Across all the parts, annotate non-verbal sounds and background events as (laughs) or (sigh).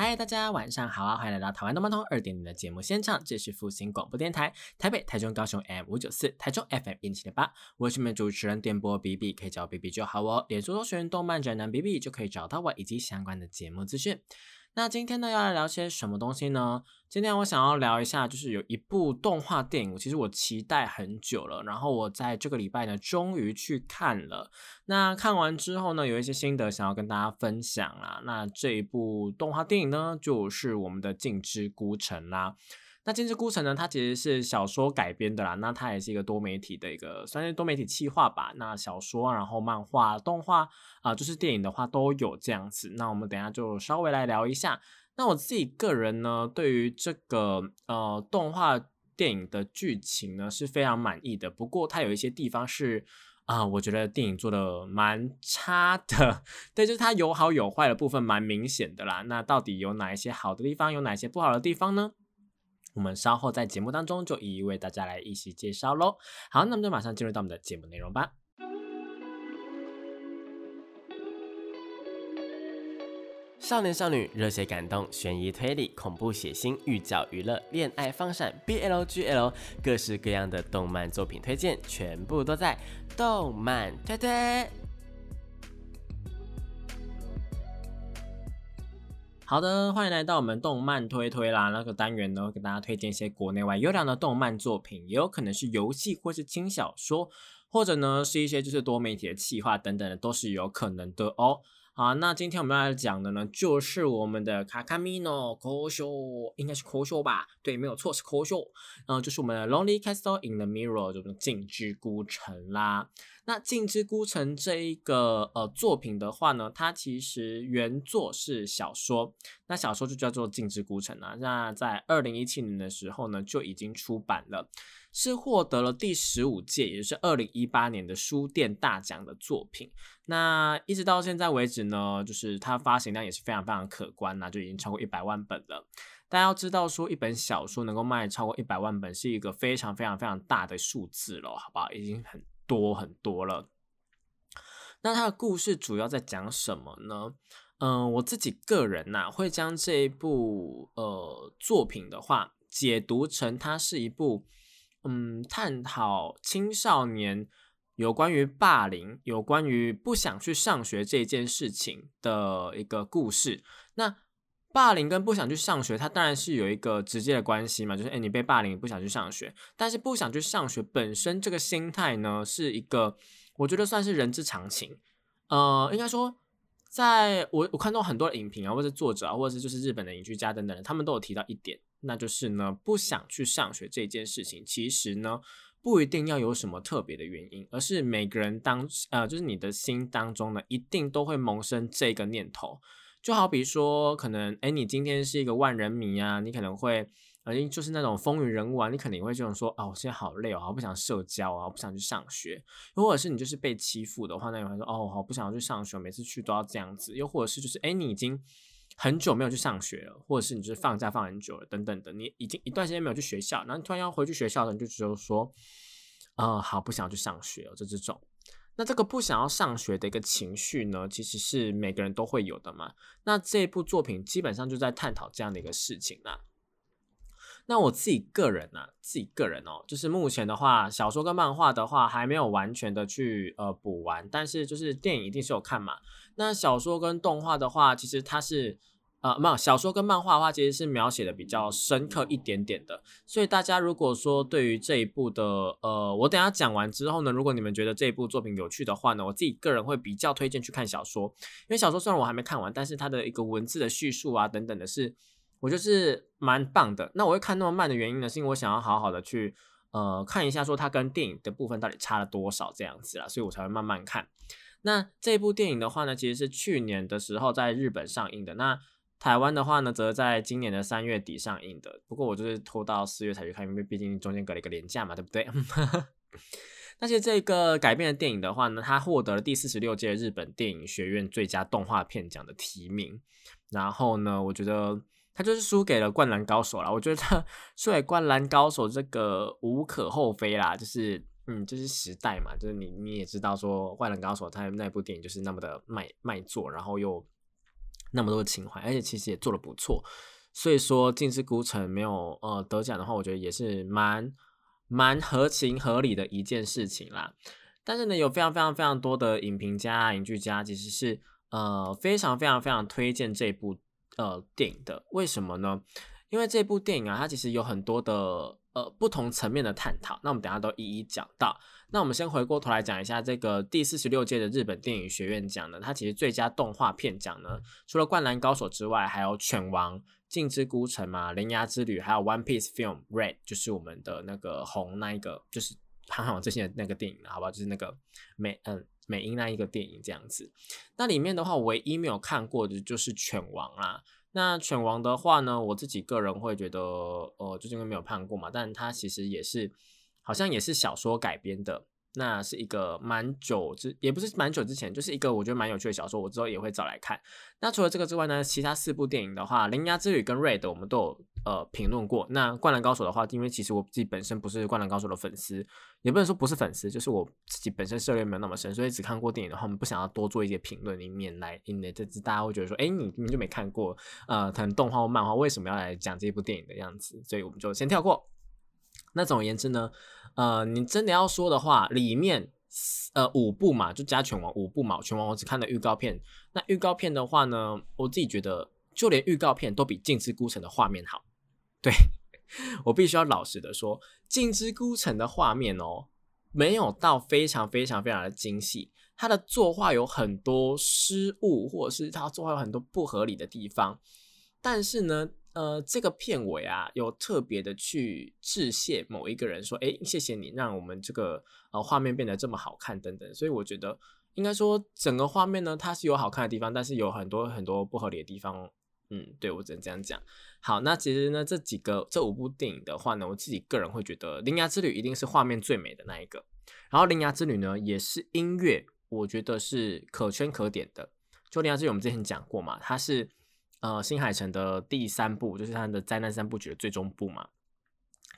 嗨，大家晚上好啊！欢迎来到台湾动漫通二点零的节目现场，这是复兴广播电台台北、台中、高雄 M 五九四，台中 FM 一七点八。我是你们主持人电波 B B，可以叫我 B B 就好哦。脸书搜寻动漫宅男 B B 就可以找到我以及相关的节目资讯。那今天呢，要来聊些什么东西呢？今天我想要聊一下，就是有一部动画电影，其实我期待很久了，然后我在这个礼拜呢，终于去看了。那看完之后呢，有一些心得想要跟大家分享啦。那这一部动画电影呢，就是我们的《镜之孤城》啦。那《金之孤城》呢？它其实是小说改编的啦。那它也是一个多媒体的一个，算是多媒体企划吧。那小说，然后漫画、动画啊，就是电影的话都有这样子。那我们等下就稍微来聊一下。那我自己个人呢，对于这个呃动画电影的剧情呢是非常满意的。不过它有一些地方是啊，我觉得电影做的蛮差的。(laughs) 对，就是它有好有坏的部分，蛮明显的啦。那到底有哪一些好的地方，有哪些不好的地方呢？我们稍后在节目当中就一一为大家来一起介绍喽。好，那么就马上进入到我们的节目内容吧。少年少女、热血感动、悬疑推理、恐怖血腥、寓教娱乐、恋爱放闪、BLGL，各式各样的动漫作品推荐，全部都在动漫推推。好的，欢迎来到我们动漫推推啦。那个单元呢，给大家推荐一些国内外优良的动漫作品，也有可能是游戏或是轻小说，或者呢是一些就是多媒体的企划等等的，都是有可能的哦。好，那今天我们要来讲的呢，就是我们的卡卡米诺科修，应该是科修吧？对，没有错，是科修。嗯，就是我们的 Lonely Castle in the Mirror，就是镜之孤城啦。那镜之孤城这一个呃作品的话呢，它其实原作是小说，那小说就叫做镜之孤城啊。那在二零一七年的时候呢，就已经出版了。是获得了第十五届，也就是二零一八年的书店大奖的作品。那一直到现在为止呢，就是它发行量也是非常非常可观呐，就已经超过一百万本了。大家要知道，说一本小说能够卖超过一百万本，是一个非常非常非常大的数字了，好不好？已经很多很多了。那它的故事主要在讲什么呢？嗯，我自己个人呐，会将这一部呃作品的话，解读成它是一部。嗯，探讨青少年有关于霸凌、有关于不想去上学这件事情的一个故事。那霸凌跟不想去上学，它当然是有一个直接的关系嘛，就是诶你被霸凌，不想去上学。但是不想去上学本身这个心态呢，是一个我觉得算是人之常情。呃，应该说，在我我看到很多影评啊，或者作者啊，或者是就是日本的影剧家等等，他们都有提到一点。那就是呢，不想去上学这件事情，其实呢，不一定要有什么特别的原因，而是每个人当呃，就是你的心当中呢，一定都会萌生这个念头。就好比说，可能哎，你今天是一个万人迷啊，你可能会呃，就是那种风云人物啊，你肯定会这种说，哦，我现在好累哦，我不想社交啊，我不想去上学。又或者是你就是被欺负的话，那你会说，哦，好不想要去上学，每次去都要这样子。又或者是就是哎，你已经。很久没有去上学了，或者是你就是放假放很久了，等等的，你已经一段时间没有去学校，然后突然要回去学校的，你就只有说，呃，好不想去上学了，这这种。那这个不想要上学的一个情绪呢，其实是每个人都会有的嘛。那这部作品基本上就在探讨这样的一个事情啦。那我自己个人呢，自己个人哦，就是目前的话，小说跟漫画的话还没有完全的去呃补完，但是就是电影一定是有看嘛。那小说跟动画的话，其实它是呃没有小说跟漫画的话，其实是描写的比较深刻一点点的。所以大家如果说对于这一部的呃，我等下讲完之后呢，如果你们觉得这一部作品有趣的话呢，我自己个人会比较推荐去看小说，因为小说虽然我还没看完，但是它的一个文字的叙述啊等等的是。我就是蛮棒的。那我会看那么慢的原因呢，是因为我想要好好的去呃看一下，说它跟电影的部分到底差了多少这样子啦，所以我才会慢慢看。那这部电影的话呢，其实是去年的时候在日本上映的，那台湾的话呢，则在今年的三月底上映的。不过我就是拖到四月才去看，因为毕竟中间隔了一个年假嘛，对不对？(laughs) 但是这个改编的电影的话呢，它获得了第四十六届日本电影学院最佳动画片奖的提名。然后呢，我觉得他就是输给了《灌篮高手》啦。我觉得 (laughs) 输给《灌篮高手》这个无可厚非啦，就是嗯，就是时代嘛，就是你你也知道说《灌篮高手》它那部电影就是那么的卖卖座，然后又那么多情怀，而且其实也做的不错。所以说《镜之孤城》没有呃得奖的话，我觉得也是蛮。蛮合情合理的一件事情啦，但是呢，有非常非常非常多的影评家、影剧家其实是呃非常非常非常推荐这部呃电影的。为什么呢？因为这部电影啊，它其实有很多的呃不同层面的探讨。那我们等下都一一讲到。那我们先回过头来讲一下这个第四十六届的日本电影学院奖呢，它其实最佳动画片奖呢，除了《灌篮高手》之外，还有《犬王》。镜之孤城嘛，铃芽之旅，还有 One Piece Film Red，就是我们的那个红那一个，就是航海王这些那个电影，好吧，就是那个美嗯美英那一个电影这样子。那里面的话，唯一没有看过的就是犬王啦。那犬王的话呢，我自己个人会觉得，呃，就是因为没有看过嘛，但它其实也是好像也是小说改编的。那是一个蛮久之，也不是蛮久之前，就是一个我觉得蛮有趣的小说，我之后也会找来看。那除了这个之外呢，其他四部电影的话，《铃芽之旅》跟《Red》我们都有呃评论过。那《灌篮高手》的话，因为其实我自己本身不是《灌篮高手》的粉丝，也不能说不是粉丝，就是我自己本身涉猎没有那么深，所以只看过电影的话，我们不想要多做一些评论，以免来因为这大家会觉得说，哎，你你就没看过呃，可能动画或漫画，为什么要来讲这部电影的样子？所以我们就先跳过。那总而言之呢，呃，你真的要说的话，里面呃五部嘛，就加拳王五部嘛，拳王我只看了预告片。那预告片的话呢，我自己觉得，就连预告片都比《镜之孤城》的画面好。对 (laughs) 我必须要老实的说，《镜之孤城》的画面哦，没有到非常非常非常的精细，它的作画有很多失误，或者是它作画有很多不合理的地方，但是呢。呃，这个片尾啊，有特别的去致谢某一个人，说，哎，谢谢你让我们这个呃画面变得这么好看等等。所以我觉得，应该说整个画面呢，它是有好看的地方，但是有很多很多不合理的地方。嗯，对我只能这样讲。好，那其实呢，这几个这五部电影的话呢，我自己个人会觉得，《铃芽之旅》一定是画面最美的那一个。然后，《铃芽之旅》呢，也是音乐，我觉得是可圈可点的。就《铃芽之旅》，我们之前讲过嘛，它是。呃，新海诚的第三部就是他的灾难三部曲的最终部嘛。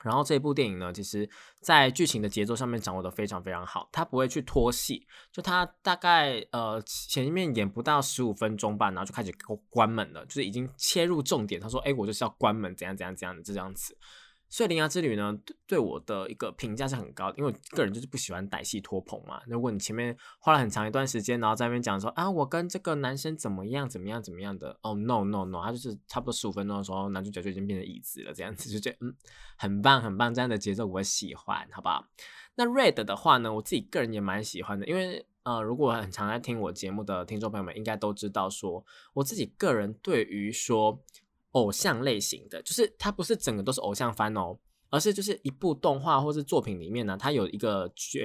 然后这部电影呢，其实在剧情的节奏上面掌握的非常非常好，他不会去拖戏，就他大概呃前面演不到十五分钟吧，然后就开始关门了，就是已经切入重点。他说：“哎，我就是要关门，怎样怎样怎样的这样子。”所以《铃芽之旅》呢，对我的一个评价是很高的，因为我个人就是不喜欢歹戏拖棚嘛。如果你前面花了很长一段时间，然后在那边讲说啊，我跟这个男生怎么样怎么样怎么样的，哦，no no no，他就是差不多十五分钟的时候，男主角就已经变成椅子了，这样子就觉得嗯，很棒很棒，这样的节奏我喜欢，好不好？那 Red 的话呢，我自己个人也蛮喜欢的，因为呃，如果很常在听我节目的听众朋友们应该都知道，说我自己个人对于说。偶像类型的，就是它不是整个都是偶像番哦，而是就是一部动画或是作品里面呢，它有一个角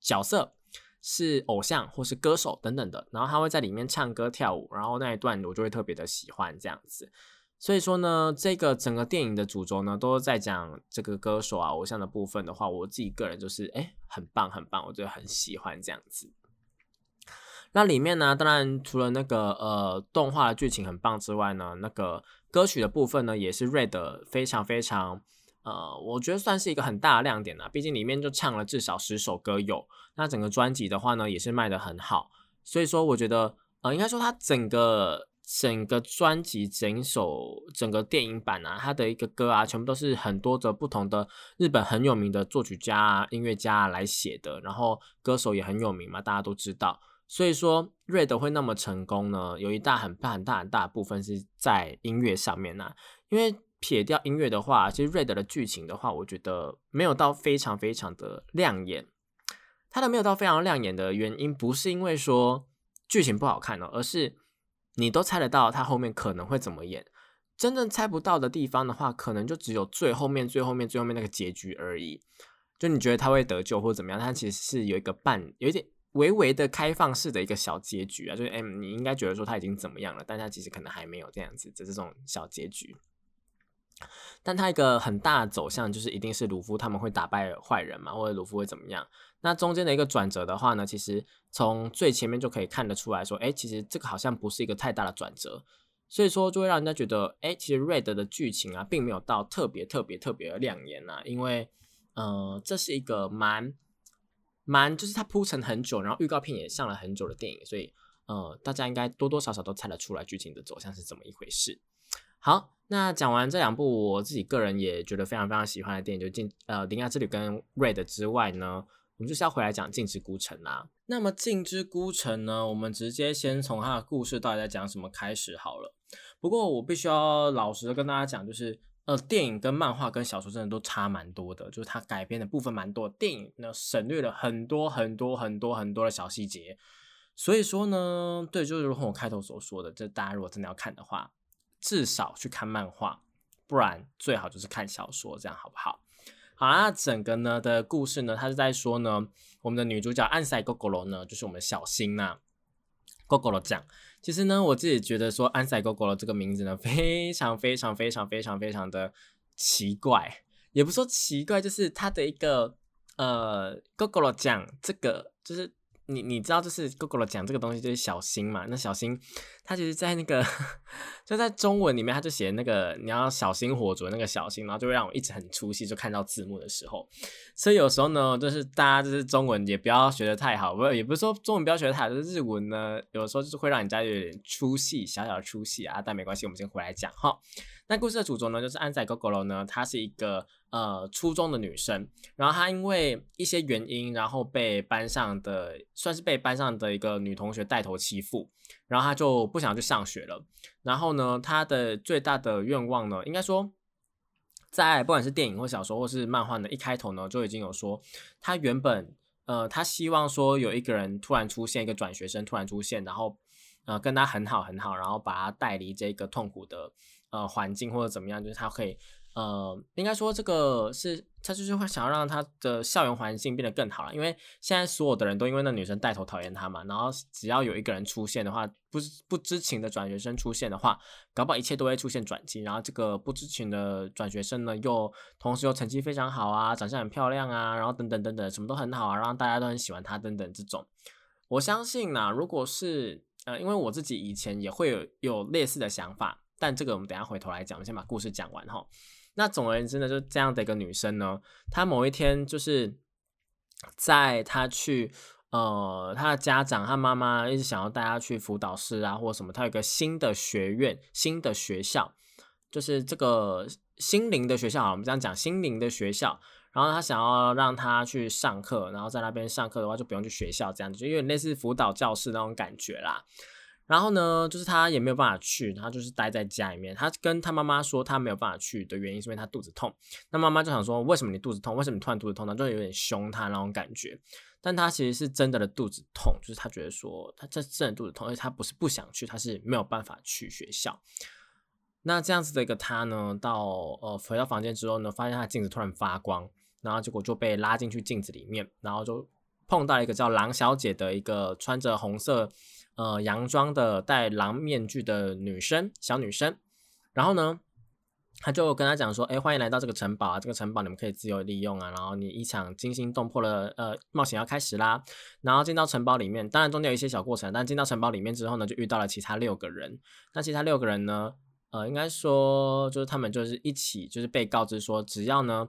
角色是偶像或是歌手等等的，然后他会在里面唱歌跳舞，然后那一段我就会特别的喜欢这样子。所以说呢，这个整个电影的主轴呢，都在讲这个歌手啊偶像的部分的话，我自己个人就是哎，很棒很棒，我就很喜欢这样子。那里面呢，当然除了那个呃动画的剧情很棒之外呢，那个歌曲的部分呢，也是 Red 非常非常呃，我觉得算是一个很大的亮点啦。毕竟里面就唱了至少十首歌有，那整个专辑的话呢，也是卖的很好。所以说，我觉得呃，应该说它整个整个专辑、整首整个电影版啊，它的一个歌啊，全部都是很多的不同的日本很有名的作曲家啊、音乐家啊来写的，然后歌手也很有名嘛，大家都知道。所以说，Red 会那么成功呢？有一大很大很大很大部分是在音乐上面呐。因为撇掉音乐的话，其实 Red 的剧情的话，我觉得没有到非常非常的亮眼。它的没有到非常亮眼的原因，不是因为说剧情不好看哦，而是你都猜得到它后面可能会怎么演。真正猜不到的地方的话，可能就只有最后面、最后面、最后面那个结局而已。就你觉得他会得救或者怎么样，它其实是有一个半有一点。微微的开放式的一个小结局啊，就是哎，你应该觉得说他已经怎么样了，但他其实可能还没有这样子的这种小结局。但他一个很大的走向就是一定是鲁夫他们会打败坏人嘛，或者鲁夫会怎么样？那中间的一个转折的话呢，其实从最前面就可以看得出来说，哎，其实这个好像不是一个太大的转折，所以说就会让人家觉得，哎，其实 Red 的剧情啊，并没有到特别特别特别的亮眼啊，因为，呃，这是一个蛮蛮就是它铺陈很久，然后预告片也上了很久的电影，所以，呃，大家应该多多少少都猜得出来剧情的走向是怎么一回事。好，那讲完这两部我自己个人也觉得非常非常喜欢的电影，就进呃《铃芽之旅》跟《Red》之外呢。我们就是要回来讲《镜之孤城》啦。那么《镜之孤城》呢，我们直接先从它的故事到底在讲什么开始好了。不过我必须要老实的跟大家讲，就是呃，电影跟漫画跟小说真的都差蛮多的，就是它改编的部分蛮多。电影呢省略了很多很多很多很多的小细节，所以说呢，对，就是如同我开头所说的，这大家如果真的要看的话，至少去看漫画，不然最好就是看小说，这样好不好？好那整个呢的故事呢，它是在说呢，我们的女主角安塞 GoGo 呢，就是我们小新呐，GoGo 酱。其实呢，我自己觉得说安塞 GoGo 这个名字呢，非常非常非常非常非常的奇怪，也不说奇怪，就是它的一个呃 GoGo 酱，这个就是。你你知道就是 Google 讲这个东西就是小心嘛？那小心，他其实，在那个 (laughs) 就在中文里面，他就写那个你要小心火烛那个小心，然后就会让我一直很出戏，就看到字幕的时候。所以有时候呢，就是大家就是中文也不要学的太好，不也不是说中文不要学的太好，就是日文呢，有时候就是会让人家有点出戏，小小的出戏啊。但没关系，我们先回来讲哈。那故事的主轴呢，就是安仔 Google 呢，她是一个。呃，初中的女生，然后她因为一些原因，然后被班上的算是被班上的一个女同学带头欺负，然后她就不想去上学了。然后呢，她的最大的愿望呢，应该说，在不管是电影或小说或是漫画的一开头呢，就已经有说，她原本呃，她希望说有一个人突然出现，一个转学生突然出现，然后呃，跟她很好很好，然后把她带离这个痛苦的呃环境或者怎么样，就是他可以。呃，应该说这个是他就是会想要让他的校园环境变得更好了，因为现在所有的人都因为那女生带头讨厌他嘛，然后只要有一个人出现的话，不不知情的转学生出现的话，搞不好一切都会出现转机。然后这个不知情的转学生呢，又同时又成绩非常好啊，长相很漂亮啊，然后等等等等，什么都很好啊，然后大家都很喜欢他等等这种。我相信呢，如果是呃，因为我自己以前也会有有类似的想法，但这个我们等下回头来讲，我们先把故事讲完哈。那总而言之呢，就这样的一个女生呢，她某一天就是在她去呃，她的家长、她妈妈一直想要带她去辅导室啊，或者什么，她有一个新的学院、新的学校，就是这个心灵的学校啊，我们这样讲，心灵的学校。然后她想要让她去上课，然后在那边上课的话，就不用去学校，这样子就有点类似辅导教室那种感觉啦。然后呢，就是他也没有办法去，他就是待在家里面。他跟他妈妈说，他没有办法去的原因是因为他肚子痛。那妈妈就想说，为什么你肚子痛？为什么你突然肚子痛呢？就有点凶他那种感觉。但他其实是真的的肚子痛，就是他觉得说，他这真的肚子痛，而且他不是不想去，他是没有办法去学校。那这样子的一个他呢，到呃回到房间之后呢，发现他的镜子突然发光，然后结果就被拉进去镜子里面，然后就碰到了一个叫狼小姐的一个穿着红色。呃，洋装的戴狼面具的女生，小女生，然后呢，他就跟他讲说，哎，欢迎来到这个城堡啊，这个城堡你们可以自由利用啊，然后你一场惊心动魄的呃冒险要开始啦，然后进到城堡里面，当然中间有一些小过程，但进到城堡里面之后呢，就遇到了其他六个人，那其他六个人呢，呃，应该说就是他们就是一起就是被告知说，只要呢，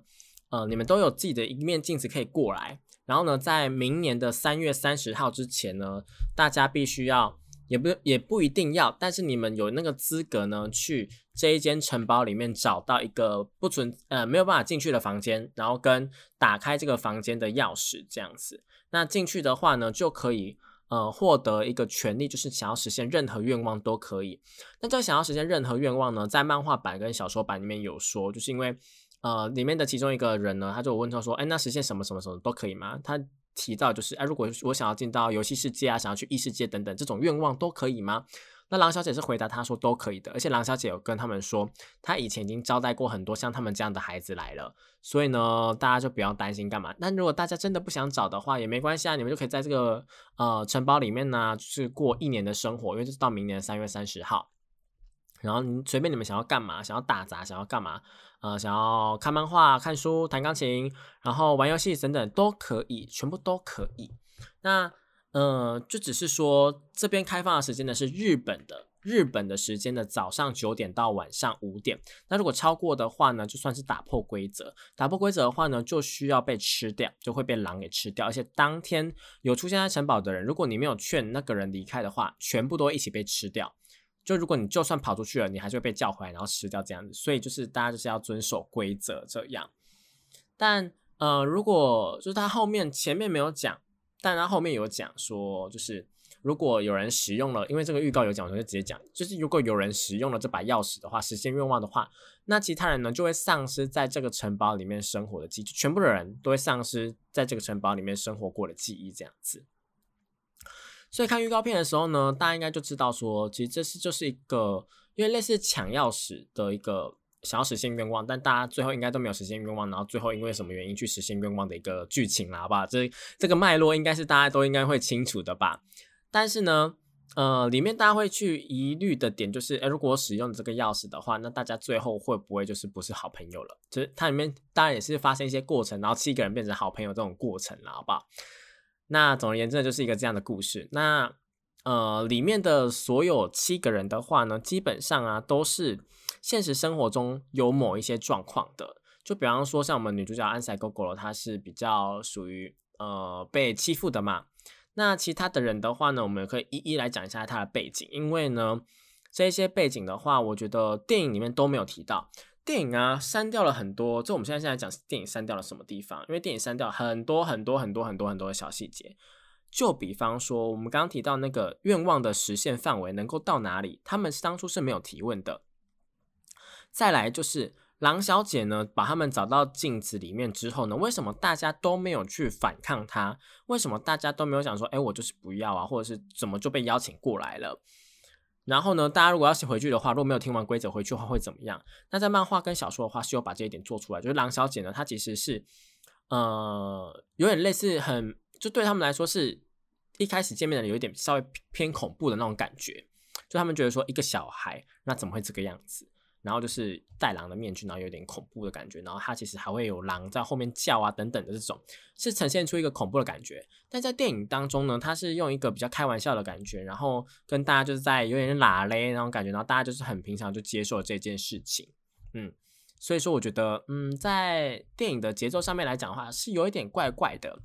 呃，你们都有自己的一面镜子可以过来。然后呢，在明年的三月三十号之前呢，大家必须要，也不也不一定要，但是你们有那个资格呢，去这一间城堡里面找到一个不存呃没有办法进去的房间，然后跟打开这个房间的钥匙这样子。那进去的话呢，就可以呃获得一个权利，就是想要实现任何愿望都可以。那这想要实现任何愿望呢，在漫画版跟小说版里面有说，就是因为。呃，里面的其中一个人呢，他就问他说：“哎，那实现什么什么什么都可以吗？”他提到就是，哎，如果我想要进到游戏世界啊，想要去异世界等等，这种愿望都可以吗？那狼小姐是回答他说都可以的，而且狼小姐有跟他们说，她以前已经招待过很多像他们这样的孩子来了，所以呢，大家就不要担心干嘛。那如果大家真的不想找的话，也没关系啊，你们就可以在这个呃城堡里面呢，就是过一年的生活，因为这是到明年三月三十号。然后你随便你们想要干嘛，想要打杂，想要干嘛，呃想要看漫画、看书、弹钢琴，然后玩游戏等等都可以，全部都可以。那呃，就只是说这边开放的时间呢是日本的。日本的时间的早上九点到晚上五点，那如果超过的话呢，就算是打破规则。打破规则的话呢，就需要被吃掉，就会被狼给吃掉。而且当天有出现在城堡的人，如果你没有劝那个人离开的话，全部都一起被吃掉。就如果你就算跑出去了，你还是会被叫回来，然后吃掉这样子。所以就是大家就是要遵守规则这样。但呃，如果就是他后面前面没有讲，但他后面有讲说就是。如果有人使用了，因为这个预告有讲，我就直接讲，就是如果有人使用了这把钥匙的话，实现愿望的话，那其他人呢就会丧失在这个城堡里面生活的记忆，全部的人都会丧失在这个城堡里面生活过的记忆，这样子。所以看预告片的时候呢，大家应该就知道说，其实这是就是一个因为类似抢钥匙的一个想要实现愿望，但大家最后应该都没有实现愿望，然后最后因为什么原因去实现愿望的一个剧情啦，好不好？这这个脉络应该是大家都应该会清楚的吧。但是呢，呃，里面大家会去疑虑的点就是，哎，如果使用这个钥匙的话，那大家最后会不会就是不是好朋友了？就是它里面当然也是发生一些过程，然后七个人变成好朋友这种过程了，好不好？那总而言之，就是一个这样的故事。那呃，里面的所有七个人的话呢，基本上啊，都是现实生活中有某一些状况的。就比方说，像我们女主角安塞狗狗，她是比较属于呃被欺负的嘛。那其他的人的话呢，我们可以一一来讲一下她的背景，因为呢，这些背景的话，我觉得电影里面都没有提到。电影啊，删掉了很多。就我们现在现在讲电影删掉了什么地方？因为电影删掉很多很多很多很多很多的小细节。就比方说，我们刚刚提到那个愿望的实现范围能够到哪里，他们当初是没有提问的。再来就是。狼小姐呢，把他们找到镜子里面之后呢，为什么大家都没有去反抗她？为什么大家都没有想说，哎，我就是不要啊，或者是怎么就被邀请过来了？然后呢，大家如果要是回去的话，如果没有听完规则回去的话会怎么样？那在漫画跟小说的话是有把这一点做出来，就是狼小姐呢，她其实是呃有点类似很，就对他们来说是一开始见面的有一点稍微偏恐怖的那种感觉，就他们觉得说一个小孩那怎么会这个样子？然后就是戴狼的面具，然后有点恐怖的感觉，然后它其实还会有狼在后面叫啊等等的这种，是呈现出一个恐怖的感觉。但在电影当中呢，它是用一个比较开玩笑的感觉，然后跟大家就是在有点拉嘞那种感觉，然后大家就是很平常就接受这件事情，嗯，所以说我觉得，嗯，在电影的节奏上面来讲的话，是有一点怪怪的。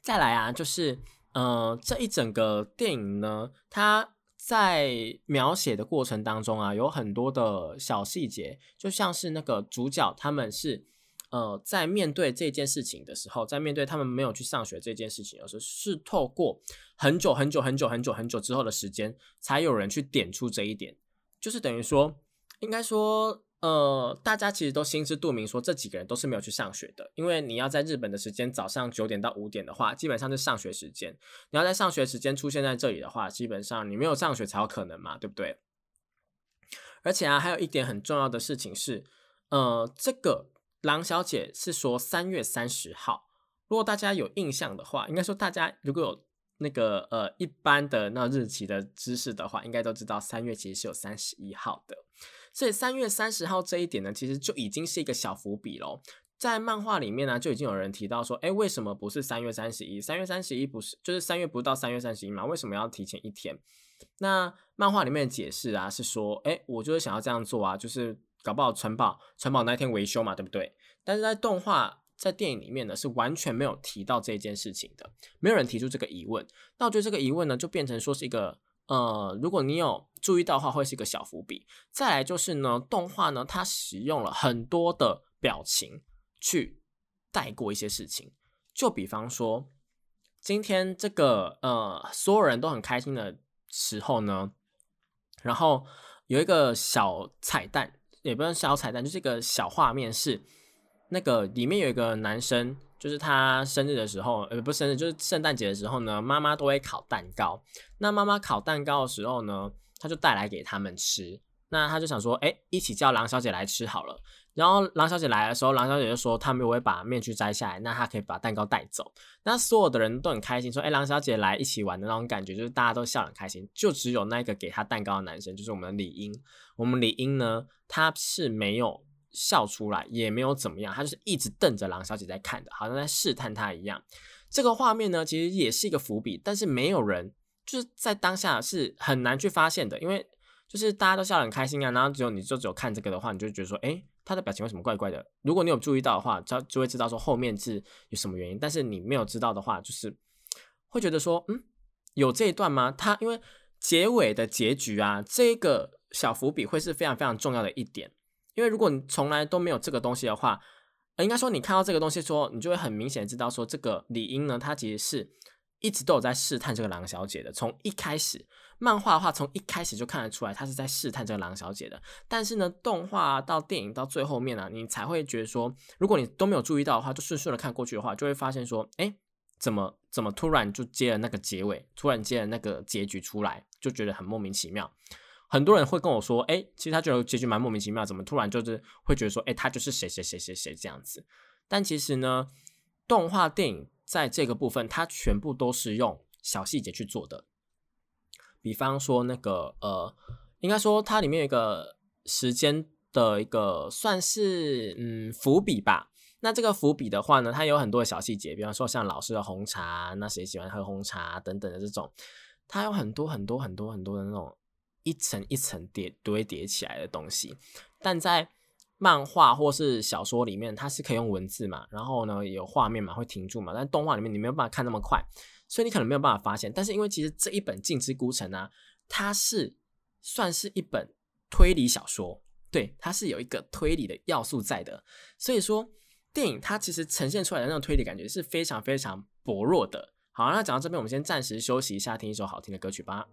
再来啊，就是呃这一整个电影呢，它。在描写的过程当中啊，有很多的小细节，就像是那个主角他们是呃在面对这件事情的时候，在面对他们没有去上学这件事情的时候，是透过很久很久很久很久很久之后的时间，才有人去点出这一点，就是等于说，应该说。呃，大家其实都心知肚明，说这几个人都是没有去上学的，因为你要在日本的时间早上九点到五点的话，基本上是上学时间。你要在上学时间出现在这里的话，基本上你没有上学才有可能嘛，对不对？而且啊，还有一点很重要的事情是，呃，这个狼小姐是说三月三十号。如果大家有印象的话，应该说大家如果有那个呃一般的那日期的知识的话，应该都知道三月其实是有三十一号的。所以三月三十号这一点呢，其实就已经是一个小伏笔喽。在漫画里面呢，就已经有人提到说，哎，为什么不是三月三十一？三月三十一不是就是三月不到三月三十一嘛？为什么要提前一天？那漫画里面的解释啊，是说，哎，我就是想要这样做啊，就是搞不好城堡城堡那天维修嘛，对不对？但是在动画在电影里面呢，是完全没有提到这件事情的，没有人提出这个疑问。那我觉得这个疑问呢，就变成说是一个。呃，如果你有注意到的话，会是一个小伏笔。再来就是呢，动画呢，它使用了很多的表情去带过一些事情。就比方说，今天这个呃，所有人都很开心的时候呢，然后有一个小彩蛋，也不是小彩蛋，就是一个小画面，是那个里面有一个男生。就是他生日的时候，呃，不是生日，就是圣诞节的时候呢，妈妈都会烤蛋糕。那妈妈烤蛋糕的时候呢，他就带来给他们吃。那他就想说，哎，一起叫狼小姐来吃好了。然后狼小姐来的时候，狼小姐就说，他们会把面具摘下来，那他可以把蛋糕带走。那所有的人都很开心，说，哎，狼小姐来一起玩的那种感觉，就是大家都笑很开心。就只有那个给他蛋糕的男生，就是我们的李英。我们李英呢，他是没有。笑出来，也没有怎么样，他就是一直瞪着狼小姐在看的，好像在试探她一样。这个画面呢，其实也是一个伏笔，但是没有人就是在当下是很难去发现的，因为就是大家都笑得很开心啊，然后只有你就只有看这个的话，你就觉得说，哎，他的表情为什么怪怪的？如果你有注意到的话，就就会知道说后面是有什么原因，但是你没有知道的话，就是会觉得说，嗯，有这一段吗？他因为结尾的结局啊，这个小伏笔会是非常非常重要的一点。因为如果你从来都没有这个东西的话，应该说你看到这个东西，说你就会很明显知道说这个李英呢，他其实是一直都有在试探这个狼小姐的。从一开始漫画的话，从一开始就看得出来，他是在试探这个狼小姐的。但是呢，动画到电影到最后面呢，你才会觉得说，如果你都没有注意到的话，就顺顺的看过去的话，就会发现说，哎，怎么怎么突然就接了那个结尾，突然接了那个结局出来，就觉得很莫名其妙。很多人会跟我说，哎，其实他觉得结局蛮莫名其妙，怎么突然就是会觉得说，哎，他就是谁谁谁谁谁这样子。但其实呢，动画电影在这个部分，它全部都是用小细节去做的。比方说那个，呃，应该说它里面有一个时间的一个算是嗯伏笔吧。那这个伏笔的话呢，它有很多的小细节，比方说像老师的红茶，那谁喜欢喝红茶等等的这种，它有很多很多很多很多的那种。一层一层叠堆叠起来的东西，但在漫画或是小说里面，它是可以用文字嘛，然后呢有画面嘛，会停住嘛。但动画里面你没有办法看那么快，所以你可能没有办法发现。但是因为其实这一本《镜之孤城》呢，它是算是一本推理小说，对，它是有一个推理的要素在的。所以说电影它其实呈现出来的那种推理感觉是非常非常薄弱的。好，那讲到这边，我们先暂时休息一下，听一首好听的歌曲吧。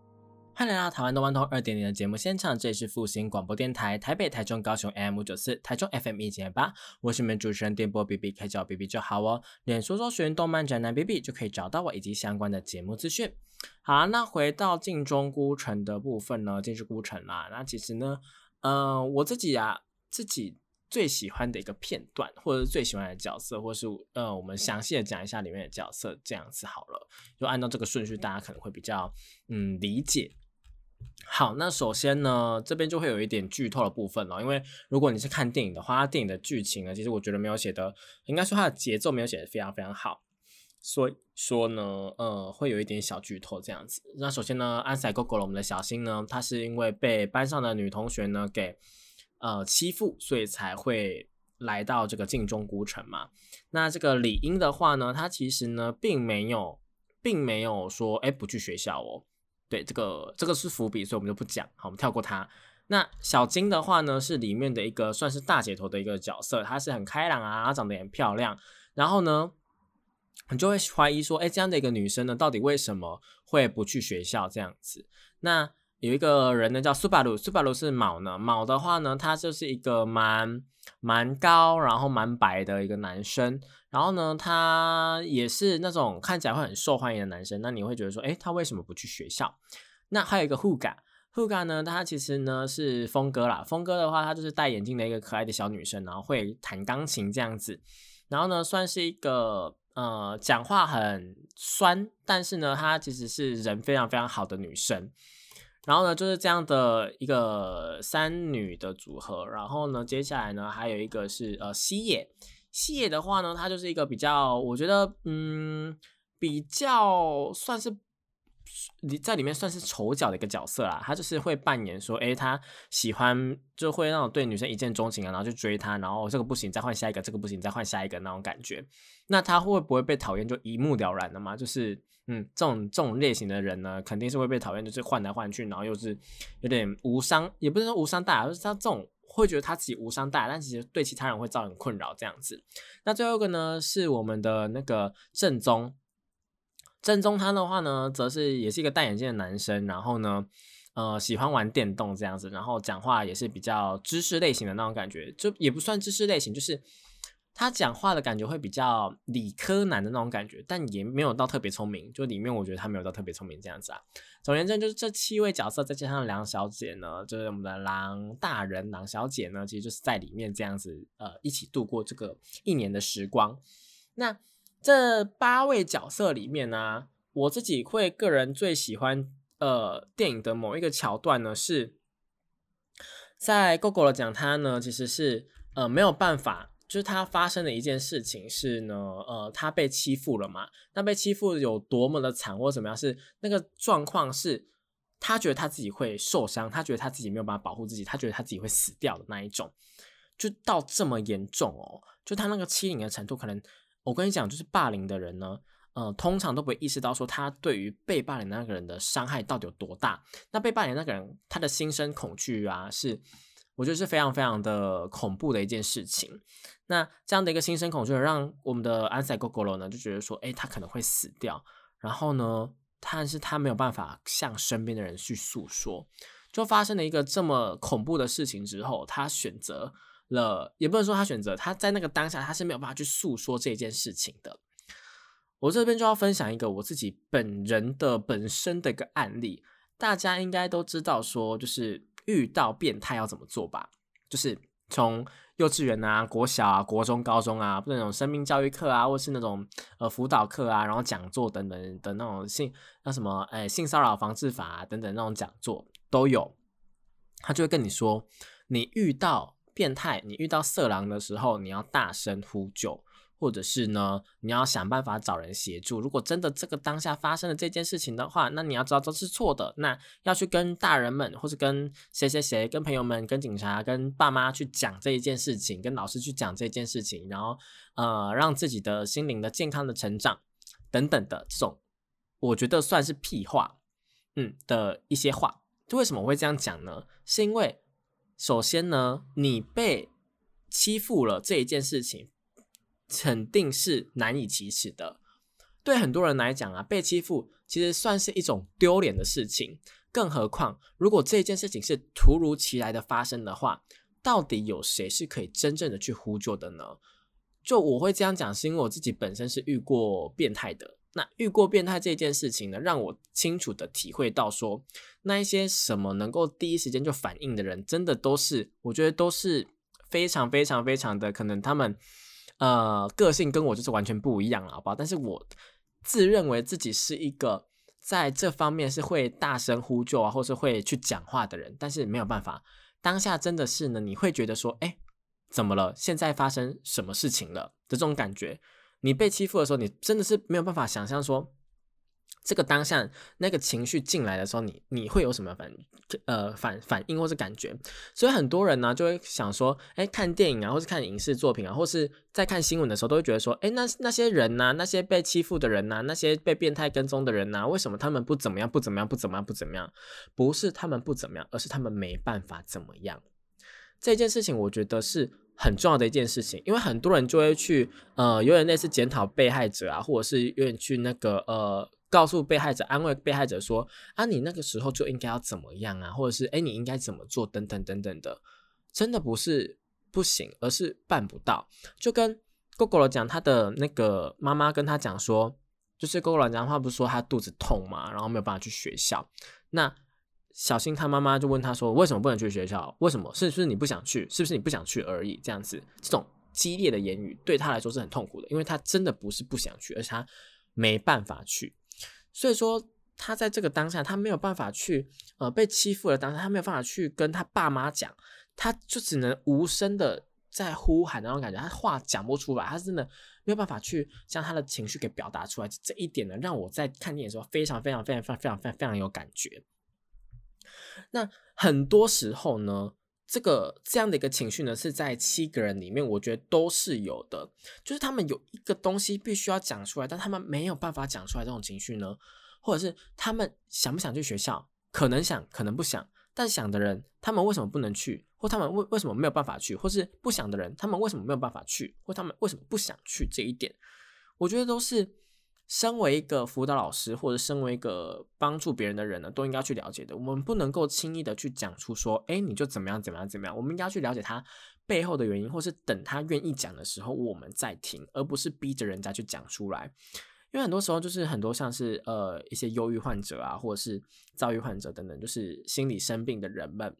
欢迎来到台湾动漫通二点零的节目现场，这里是复兴广播电台台北、台中、高雄 M 五九四，台中 FM 一点八，我是你们主持人电波 B B，可以叫我 B B 就好哦。脸书搜寻动漫宅男 B B 就可以找到我以及相关的节目资讯。好，那回到镜中孤城的部分呢？镜之孤城啦，那其实呢，呃，我自己啊，自己最喜欢的一个片段，或者是最喜欢的角色，或是呃，我们详细的讲一下里面的角色，这样子好了，就按照这个顺序，大家可能会比较嗯理解。好，那首先呢，这边就会有一点剧透的部分了，因为如果你是看电影的话，电影的剧情呢，其实我觉得没有写的，应该说它的节奏没有写的非常非常好，所以说呢，呃，会有一点小剧透这样子。那首先呢，安塞哥哥我们的小新呢，他是因为被班上的女同学呢给呃欺负，所以才会来到这个镜中孤城嘛。那这个李英的话呢，他其实呢并没有，并没有说哎不去学校哦。对，这个这个是伏笔，所以我们就不讲。好，我们跳过它。那小金的话呢，是里面的一个算是大姐头的一个角色，她是很开朗啊，长得也很漂亮。然后呢，你就会怀疑说，哎，这样的一个女生呢，到底为什么会不去学校这样子？那有一个人呢，叫苏巴鲁，苏巴鲁是卯呢，卯的话呢，他就是一个蛮蛮高，然后蛮白的一个男生。然后呢，他也是那种看起来会很受欢迎的男生。那你会觉得说，哎，他为什么不去学校？那还有一个 Huga，Huga 呢，他其实呢是峰哥啦。峰哥的话，他就是戴眼镜的一个可爱的小女生，然后会弹钢琴这样子。然后呢，算是一个呃讲话很酸，但是呢，她其实是人非常非常好的女生。然后呢，就是这样的一个三女的组合。然后呢，接下来呢，还有一个是呃西野。西野的话呢，他就是一个比较，我觉得，嗯，比较算是你在里面算是丑角的一个角色啦。他就是会扮演说，哎，他喜欢就会那种对女生一见钟情啊，然后去追她，然后这个不行，再换下一个，这个不行，再换下一个那种感觉。那他会不会被讨厌就一目了然的嘛？就是，嗯，这种这种类型的人呢，肯定是会被讨厌，就是换来换去，然后又是有点无伤，也不是说无伤大雅，就是他这种。会觉得他自己无伤大雅，但其实对其他人会造成困扰这样子。那最后一个呢，是我们的那个正宗。正宗他的话呢，则是也是一个戴眼镜的男生，然后呢，呃，喜欢玩电动这样子，然后讲话也是比较知识类型的那种感觉，就也不算知识类型，就是。他讲话的感觉会比较理科男的那种感觉，但也没有到特别聪明。就里面我觉得他没有到特别聪明这样子啊。总而言之，就是这七位角色再加上梁小姐呢，就是我们的狼大人、狼小姐呢，其实就是在里面这样子呃一起度过这个一年的时光。那这八位角色里面呢，我自己会个人最喜欢呃电影的某一个桥段呢，是在 google 讲他呢其实是。呃没有办法，就是他发生的一件事情是呢，呃，他被欺负了嘛？那被欺负有多么的惨或怎么样？是那个状况是，他觉得他自己会受伤，他觉得他自己没有办法保护自己，他觉得他自己会死掉的那一种，就到这么严重哦。就他那个欺凌的程度，可能我跟你讲，就是霸凌的人呢。呃，通常都不会意识到说他对于被霸凌那个人的伤害到底有多大。那被霸凌那个人他的心生恐惧啊，是我觉得是非常非常的恐怖的一件事情。那这样的一个心生恐惧，让我们的安塞哥哥罗呢就觉得说，哎，他可能会死掉。然后呢，但是他没有办法向身边的人去诉说。就发生了一个这么恐怖的事情之后，他选择了，也不能说他选择，他在那个当下他是没有办法去诉说这件事情的。我这边就要分享一个我自己本人的本身的一个案例，大家应该都知道，说就是遇到变态要怎么做吧？就是从幼稚园啊、国小啊、国中、高中啊，那种生命教育课啊，或是那种呃辅导课啊，然后讲座等等的那种性那什么哎性骚扰防治法啊等等那种讲座都有，他就会跟你说，你遇到变态、你遇到色狼的时候，你要大声呼救。或者是呢，你要想办法找人协助。如果真的这个当下发生了这件事情的话，那你要知道这是错的。那要去跟大人们，或是跟谁谁谁、跟朋友们、跟警察、跟爸妈去讲这一件事情，跟老师去讲这件事情，然后呃，让自己的心灵的健康的成长等等的这种，我觉得算是屁话，嗯的一些话。就为什么我会这样讲呢？是因为首先呢，你被欺负了这一件事情。肯定是难以启齿的。对很多人来讲啊，被欺负其实算是一种丢脸的事情。更何况，如果这件事情是突如其来的发生的话，到底有谁是可以真正的去呼救的呢？就我会这样讲，是因为我自己本身是遇过变态的。那遇过变态这件事情呢，让我清楚的体会到，说那一些什么能够第一时间就反应的人，真的都是我觉得都是非常非常非常的可能他们。呃，个性跟我就是完全不一样了，好不好？但是我自认为自己是一个在这方面是会大声呼救啊，或是会去讲话的人。但是没有办法，当下真的是呢，你会觉得说，哎，怎么了？现在发生什么事情了？的这种感觉，你被欺负的时候，你真的是没有办法想象说。这个当下那个情绪进来的时候，你你会有什么反呃反反应或是感觉？所以很多人呢就会想说，哎，看电影啊，或是看影视作品啊，或是在看新闻的时候，都会觉得说，哎，那那些人呐，那些被欺负的人呐，那些被变态跟踪的人呐，为什么他们不怎么样，不怎么样，不怎么样，不怎么样？不是他们不怎么样，而是他们没办法怎么样。这件事情我觉得是很重要的一件事情，因为很多人就会去呃有点类似检讨被害者啊，或者是有点去那个呃。告诉被害者，安慰被害者说：“啊，你那个时候就应该要怎么样啊，或者是哎，你应该怎么做等等等等的，真的不是不行，而是办不到。就跟哥哥讲，他的那个妈妈跟他讲说，就是 Google 讲话不是说他肚子痛嘛，然后没有办法去学校。那小新他妈妈就问他说，为什么不能去学校？为什么？是不是你不想去？是不是你不想去而已？这样子，这种激烈的言语对他来说是很痛苦的，因为他真的不是不想去，而是他没办法去。”所以说，他在这个当下，他没有办法去，呃，被欺负的当下，他没有办法去跟他爸妈讲，他就只能无声的在呼喊那种感觉，他话讲不出来，他真的没有办法去将他的情绪给表达出来。这一点呢，让我在看电影的时候非常非常非常非常非常非常有感觉。那很多时候呢。这个这样的一个情绪呢，是在七个人里面，我觉得都是有的。就是他们有一个东西必须要讲出来，但他们没有办法讲出来这种情绪呢，或者是他们想不想去学校，可能想，可能不想。但想的人，他们为什么不能去，或他们为为什么没有办法去，或是不想的人，他们为什么没有办法去，或他们为什么不想去？这一点，我觉得都是。身为一个辅导老师，或者身为一个帮助别人的人呢，都应该去了解的。我们不能够轻易的去讲出说，哎，你就怎么样怎么样怎么样。我们应该去了解他背后的原因，或是等他愿意讲的时候，我们再听，而不是逼着人家去讲出来。因为很多时候就是很多像是呃一些忧郁患者啊，或者是躁郁患者等等，就是心理生病的人们，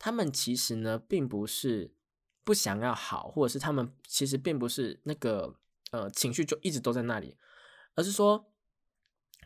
他们其实呢并不是不想要好，或者是他们其实并不是那个呃情绪就一直都在那里。而是说，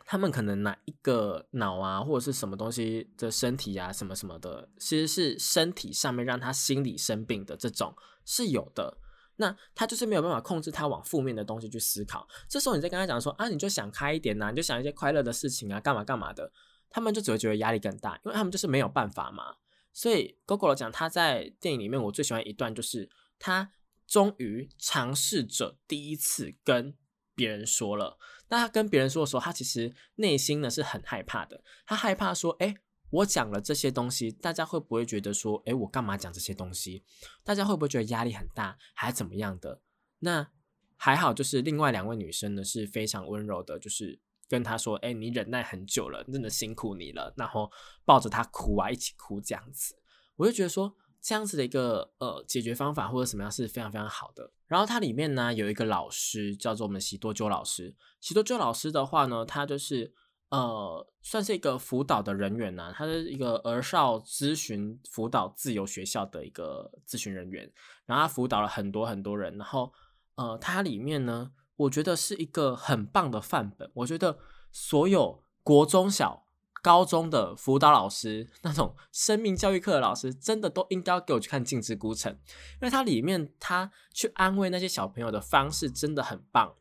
他们可能哪一个脑啊，或者是什么东西的身体啊，什么什么的，其实是身体上面让他心理生病的这种是有的。那他就是没有办法控制他往负面的东西去思考。这时候你再跟他讲说啊，你就想开一点呐，你就想一些快乐的事情啊，干嘛干嘛的，他们就只会觉得压力更大，因为他们就是没有办法嘛。所以 GoGo 讲他在电影里面，我最喜欢一段就是他终于尝试着第一次跟别人说了。那他跟别人说的时候，他其实内心呢是很害怕的，他害怕说，哎。我讲了这些东西，大家会不会觉得说，诶，我干嘛讲这些东西？大家会不会觉得压力很大，还是怎么样的？那还好，就是另外两位女生呢是非常温柔的，就是跟他说，诶，你忍耐很久了，真的辛苦你了。然后抱着他哭啊，一起哭这样子，我就觉得说，这样子的一个呃解决方法或者什么样是非常非常好的。然后它里面呢有一个老师叫做我们喜多鸠老师，喜多鸠老师的话呢，他就是。呃，算是一个辅导的人员呢，他是一个儿少咨询辅导自由学校的一个咨询人员，然后他辅导了很多很多人，然后呃，他里面呢，我觉得是一个很棒的范本。我觉得所有国中小、高中的辅导老师，那种生命教育课的老师，真的都应该要给我去看《镜之孤城》，因为它里面他去安慰那些小朋友的方式真的很棒。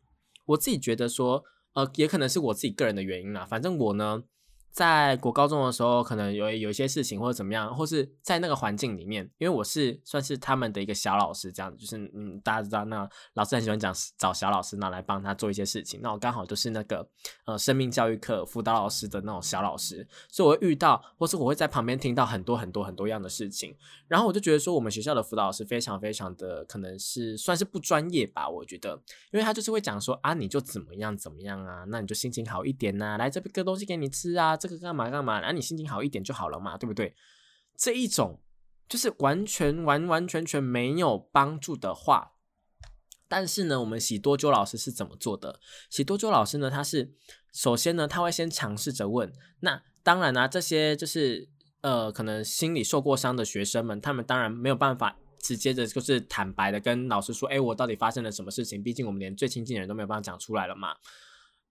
我自己觉得说。呃，也可能是我自己个人的原因啦。反正我呢。在国高中的时候，可能有有一些事情或者怎么样，或是在那个环境里面，因为我是算是他们的一个小老师，这样子，就是嗯，大家知道，那老师很喜欢讲找小老师，拿来帮他做一些事情。那我刚好就是那个呃生命教育课辅导老师的那种小老师，所以我会遇到，或是我会在旁边听到很多很多很多样的事情。然后我就觉得说，我们学校的辅导老师非常非常的可能是算是不专业吧，我觉得，因为他就是会讲说啊，你就怎么样怎么样啊，那你就心情好一点呐，来这边割东西给你吃啊。这个干嘛干嘛？然后你心情好一点就好了嘛，对不对？这一种就是完全完完全全没有帮助的话。但是呢，我们喜多鸠老师是怎么做的？喜多鸠老师呢，他是首先呢，他会先尝试着问。那当然啊，这些就是呃，可能心里受过伤的学生们，他们当然没有办法直接的，就是坦白的跟老师说：“哎，我到底发生了什么事情？”毕竟我们连最亲近的人都没有办法讲出来了嘛。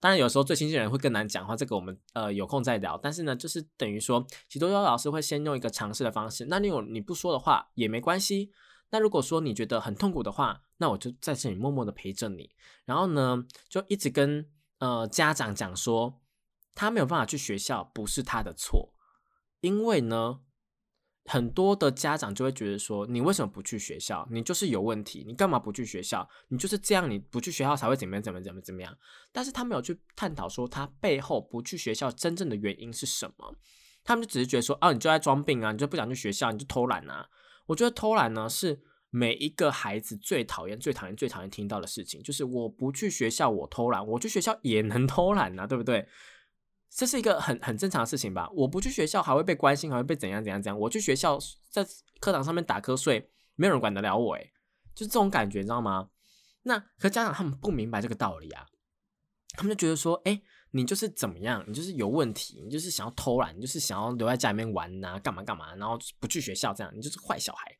当然，有时候最亲近的人会更难讲话，这个我们呃有空再聊。但是呢，就是等于说，许多老师会先用一个尝试的方式。那你有你不说的话也没关系。那如果说你觉得很痛苦的话，那我就在这里默默的陪着你。然后呢，就一直跟呃家长讲说，他没有办法去学校不是他的错，因为呢。很多的家长就会觉得说，你为什么不去学校？你就是有问题，你干嘛不去学校？你就是这样，你不去学校才会怎么样？怎么怎么怎么样？但是他没有去探讨说，他背后不去学校真正的原因是什么？他们就只是觉得说，啊，你就在装病啊，你就不想去学校，你就偷懒啊。我觉得偷懒呢，是每一个孩子最讨厌、最讨厌、最讨厌听到的事情，就是我不去学校，我偷懒，我去学校也能 (laughs) 偷懒啊，对不对？这是一个很很正常的事情吧？我不去学校还会被关心，还会被怎样怎样怎样？我去学校在课堂上面打瞌睡，没有人管得了我，诶，就这种感觉，你知道吗？那可家长他们不明白这个道理啊，他们就觉得说，哎，你就是怎么样？你就是有问题，你就是想要偷懒，你就是想要留在家里面玩呐，干嘛干嘛，然后不去学校这样，你就是坏小孩，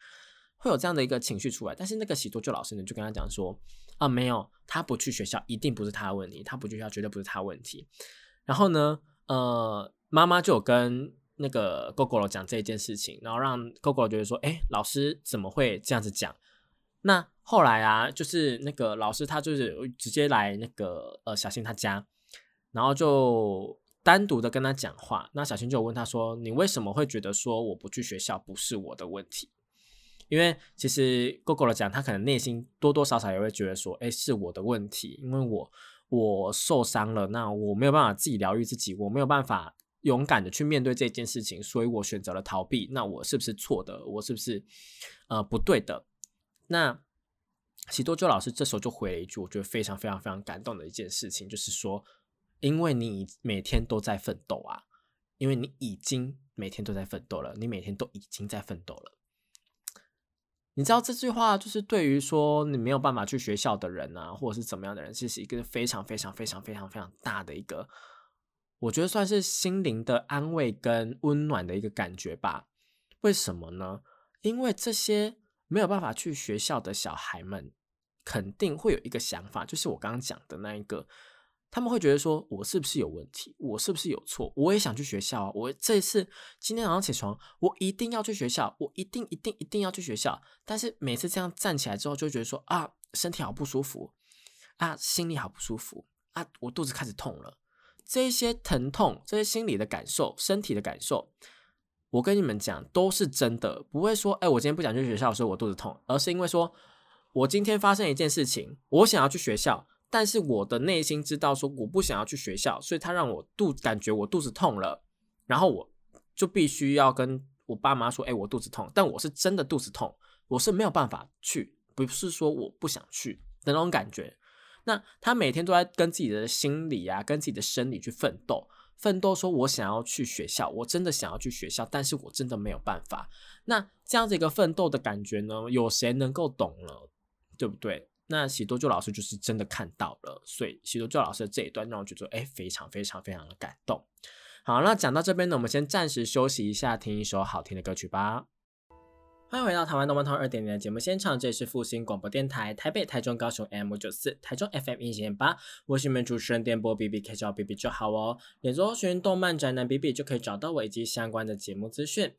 会有这样的一个情绪出来。但是那个喜多就老师呢，就跟他讲说，啊，没有，他不去学校一定不是他的问题，他不去学校绝对不是他的问题。然后呢，呃，妈妈就有跟那个 GoGo 讲这件事情，然后让 GoGo 觉得说，哎，老师怎么会这样子讲？那后来啊，就是那个老师他就是直接来那个呃小新他家，然后就单独的跟他讲话。那小新就问他说，你为什么会觉得说我不去学校不是我的问题？因为其实 GoGo 讲，他可能内心多多少少也会觉得说，哎，是我的问题，因为我。我受伤了，那我没有办法自己疗愈自己，我没有办法勇敢的去面对这件事情，所以我选择了逃避。那我是不是错的？我是不是呃不对的？那喜多周老师这时候就回了一句，我觉得非常非常非常感动的一件事情，就是说，因为你每天都在奋斗啊，因为你已经每天都在奋斗了，你每天都已经在奋斗了。你知道这句话就是对于说你没有办法去学校的人啊，或者是怎么样的人，其实一个非常非常非常非常非常大的一个，我觉得算是心灵的安慰跟温暖的一个感觉吧。为什么呢？因为这些没有办法去学校的小孩们，肯定会有一个想法，就是我刚刚讲的那一个，他们会觉得说，我是不是有问题？我是不是有错？我也想去学校啊！我这次今天早上起床，我一定要去学校，我一定一定一定要去学校。但是每次这样站起来之后，就觉得说啊，身体好不舒服啊，心里好不舒服啊，我肚子开始痛了。这些疼痛，这些心理的感受，身体的感受，我跟你们讲，都是真的，不会说，哎，我今天不想去学校，所以我肚子痛，而是因为说我今天发生一件事情，我想要去学校。但是我的内心知道说我不想要去学校，所以他让我肚感觉我肚子痛了，然后我就必须要跟我爸妈说，哎，我肚子痛，但我是真的肚子痛，我是没有办法去，不是说我不想去的那种感觉。那他每天都在跟自己的心理啊，跟自己的生理去奋斗，奋斗说我想要去学校，我真的想要去学校，但是我真的没有办法。那这样子一个奋斗的感觉呢，有谁能够懂呢？对不对？那喜多救老师就是真的看到了，所以喜多救老师的这一段让我觉得，哎，非常非常非常的感动。好，那讲到这边呢，我们先暂时休息一下，听一首好听的歌曲吧。欢迎回到台湾动漫通二点零的节目现场，这里是复兴广播电台台北、台中、高雄 M 九四，台中 FM 一点八，我是你们主持人电波 B B，可以叫 B B 就好哦。连搜寻动漫宅男 B B 就可以找到我以及相关的节目资讯。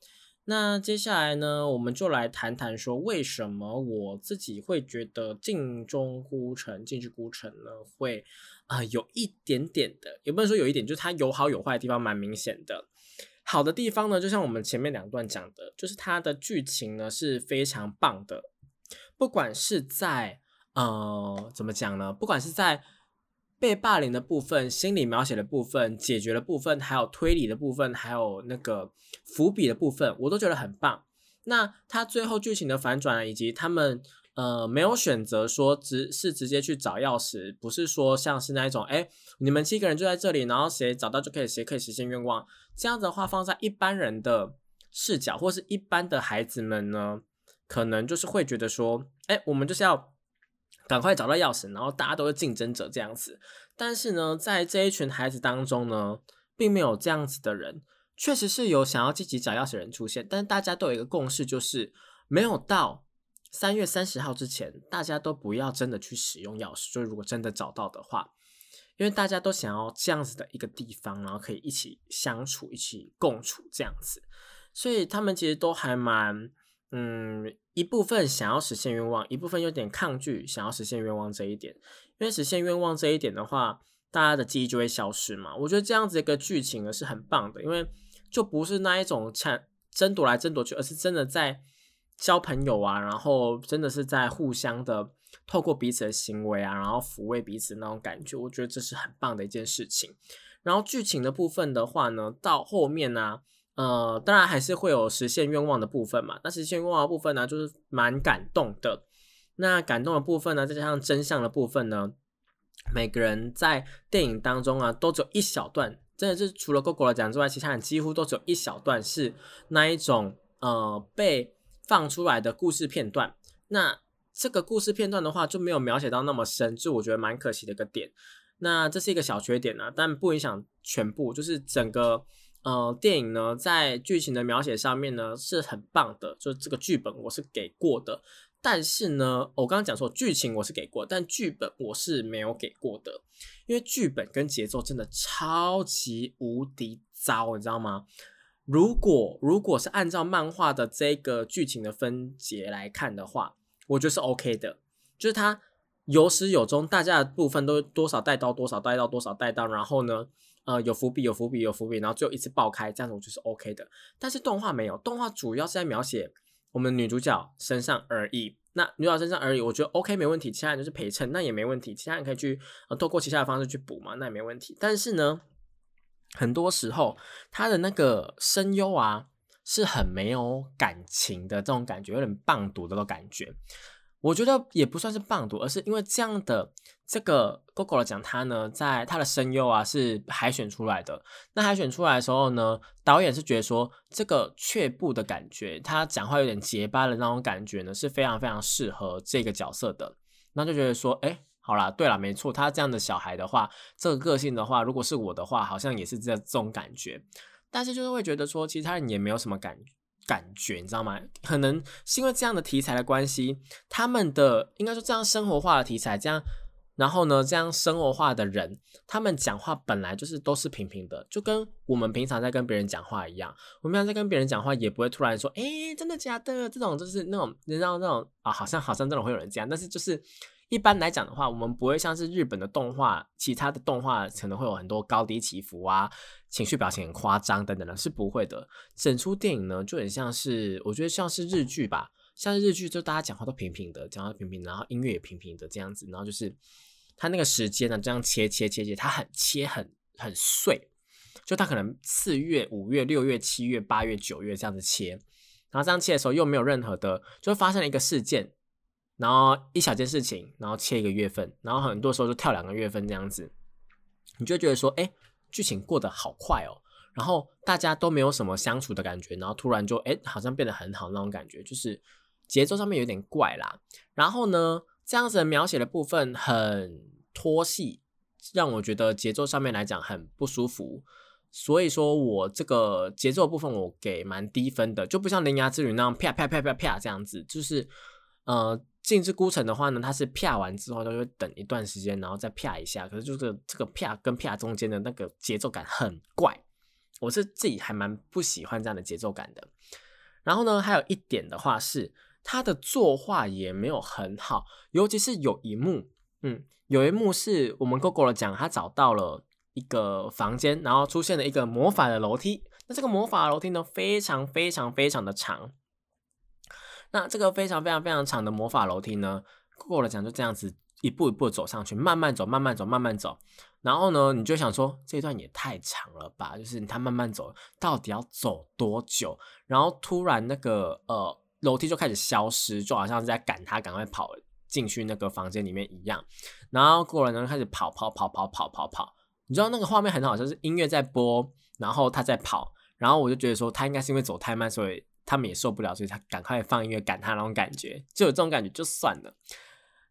那接下来呢，我们就来谈谈说，为什么我自己会觉得《镜中孤城》《镜之孤城》呢，会啊有一点点的，也不能说有一点，就是它有好有坏的地方，蛮明显的。好的地方呢，就像我们前面两段讲的，就是它的剧情呢是非常棒的，不管是在呃怎么讲呢，不管是在。被霸凌的部分、心理描写的部分、解决的部分，还有推理的部分，还有那个伏笔的部分，我都觉得很棒。那他最后剧情的反转，以及他们呃没有选择说直是直接去找钥匙，不是说像是那一种，哎，你们七个人就在这里，然后谁找到就可以，谁可以实现愿望。这样子的话放在一般人的视角，或是一般的孩子们呢，可能就是会觉得说，哎，我们就是要。赶快找到钥匙，然后大家都是竞争者这样子。但是呢，在这一群孩子当中呢，并没有这样子的人。确实是有想要积极找钥匙的人出现，但是大家都有一个共识，就是没有到三月三十号之前，大家都不要真的去使用钥匙。就如果真的找到的话，因为大家都想要这样子的一个地方，然后可以一起相处、一起共处这样子，所以他们其实都还蛮。嗯，一部分想要实现愿望，一部分有点抗拒想要实现愿望这一点。因为实现愿望这一点的话，大家的记忆就会消失嘛。我觉得这样子一个剧情呢是很棒的，因为就不是那一种抢争夺来争夺去，而是真的在交朋友啊，然后真的是在互相的透过彼此的行为啊，然后抚慰彼此那种感觉。我觉得这是很棒的一件事情。然后剧情的部分的话呢，到后面呢。呃，当然还是会有实现愿望的部分嘛。那实现愿望的部分呢，就是蛮感动的。那感动的部分呢，再加上真相的部分呢，每个人在电影当中啊，都只有一小段，真的是除了 GoGo 讲之外，其他人几乎都只有一小段是那一种呃被放出来的故事片段。那这个故事片段的话，就没有描写到那么深，就我觉得蛮可惜的一个点。那这是一个小缺点啊，但不影响全部，就是整个。呃，电影呢，在剧情的描写上面呢是很棒的，就这个剧本我是给过的。但是呢，我刚刚讲说剧情我是给过，但剧本我是没有给过的，因为剧本跟节奏真的超级无敌糟，你知道吗？如果如果是按照漫画的这个剧情的分节来看的话，我觉得是 OK 的，就是它有始有终，大家的部分都多少带到多少带到多少带到，然后呢？呃，有伏笔，有伏笔，有伏笔，然后最后一次爆开，这样子我就是 OK 的。但是动画没有，动画主要是在描写我们女主角身上而已。那女主角身上而已，我觉得 OK 没问题。其他人就是陪衬，那也没问题。其他人可以去呃透过其他的方式去补嘛，那也没问题。但是呢，很多时候他的那个声优啊是很没有感情的，这种感觉有点棒读的感觉。我觉得也不算是棒读，而是因为这样的这个 GoGo 讲他呢，在他的声优啊是海选出来的。那海选出来的时候呢，导演是觉得说这个却步的感觉，他讲话有点结巴的那种感觉呢，是非常非常适合这个角色的。那就觉得说，哎，好啦，对了，没错，他这样的小孩的话，这个个性的话，如果是我的话，好像也是这这种感觉。但是就是会觉得说，其他人也没有什么感觉。感觉你知道吗？可能是因为这样的题材的关系，他们的应该说这样生活化的题材，这样然后呢，这样生活化的人，他们讲话本来就是都是平平的，就跟我们平常在跟别人讲话一样。我们平常在跟别人讲话，也不会突然说：“哎，真的假的？”这种就是那种你知道那种啊，好像好像这种会有人这样。但是就是一般来讲的话，我们不会像是日本的动画，其他的动画可能会有很多高低起伏啊，情绪表情很夸张等等的，是不会的。整出电影呢，就很像是我觉得像是日剧吧。像是日剧，就大家讲话都平平的，讲话平平，然后音乐也平平的这样子，然后就是它那个时间呢，这样切切切切，它很切很很碎，就它可能四月、五月、六月、七月、八月、九月这样子切，然后这样切的时候又没有任何的，就发生了一个事件，然后一小件事情，然后切一个月份，然后很多时候就跳两个月份这样子，你就觉得说，哎，剧情过得好快哦，然后大家都没有什么相处的感觉，然后突然就哎，好像变得很好那种感觉，就是。节奏上面有点怪啦，然后呢，这样子描写的部分很拖戏，让我觉得节奏上面来讲很不舒服。所以说我这个节奏部分我给蛮低分的，就不像《铃芽之旅》那样啪啪啪啪啪这样子。就是呃，《镜之孤城》的话呢，它是啪完之后就会等一段时间，然后再啪一下。可是就是这个啪跟啪中间的那个节奏感很怪，我是自己还蛮不喜欢这样的节奏感的。然后呢，还有一点的话是。他的作画也没有很好，尤其是有一幕，嗯，有一幕是我们 Google 讲，他找到了一个房间，然后出现了一个魔法的楼梯。那这个魔法楼梯呢，非常非常非常的长。那这个非常非常非常长的魔法楼梯呢过了讲就这样子一步一步走上去，慢慢走，慢慢走，慢慢走。然后呢，你就想说这段也太长了吧？就是他慢慢走，到底要走多久？然后突然那个呃。楼梯就开始消失，就好像是在赶他赶快跑进去那个房间里面一样。然后过了呢，开始跑跑跑跑跑跑跑。你知道那个画面很好，就是音乐在播，然后他在跑。然后我就觉得说，他应该是因为走太慢，所以他们也受不了，所以他赶快放音乐赶他那种感觉。就有这种感觉就算了。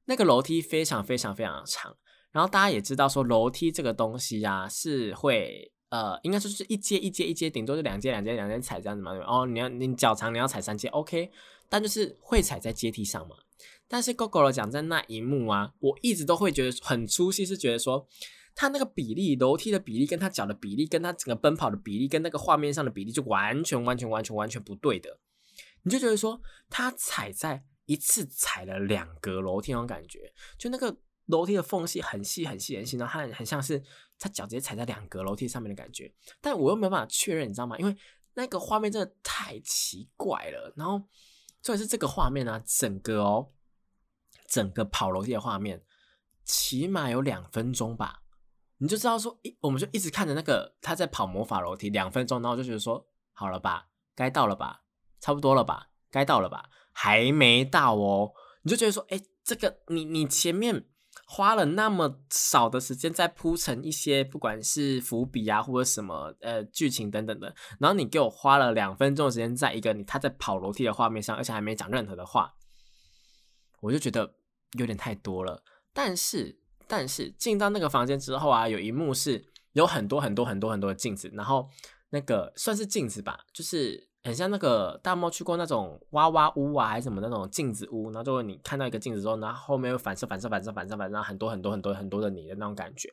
那个楼梯非常非常非常的长，然后大家也知道说，楼梯这个东西呀是会。呃，应该说是一阶一阶一阶，顶多就两阶两阶两阶踩这样子嘛。哦，你要你脚长，你要踩三阶，OK。但就是会踩在阶梯上嘛。但是 GoGo 讲在那一幕啊，我一直都会觉得很出戏，是觉得说他那个比例，楼梯的比例跟他脚的比例，跟他整个奔跑的比例，跟那个画面上的比例，就完全完全完全完全不对的。你就觉得说他踩在一次踩了两格楼梯那种感觉，就那个楼梯的缝隙很细很细很细，然后很很像是。他脚直接踩在两格楼梯上面的感觉，但我又没有办法确认，你知道吗？因为那个画面真的太奇怪了。然后，重点是这个画面呢，整个哦，整个跑楼梯的画面，起码有两分钟吧。你就知道说，一我们就一直看着那个他在跑魔法楼梯两分钟，然后就觉得说，好了吧，该到了吧，差不多了吧，该到了吧，还没到哦。你就觉得说，哎，这个你你前面。花了那么少的时间在铺陈一些，不管是伏笔啊，或者什么呃剧情等等的，然后你给我花了两分钟的时间在一个你他在跑楼梯的画面上，而且还没讲任何的话，我就觉得有点太多了。但是，但是进到那个房间之后啊，有一幕是有很多很多很多很多的镜子，然后那个算是镜子吧，就是。很像那个大猫去过那种哇哇屋啊，还是什么那种镜子屋，然后就你看到一个镜子之后，然后后面又反射、反射、反射、反射、反射，很多很多很多很多的你的那种感觉。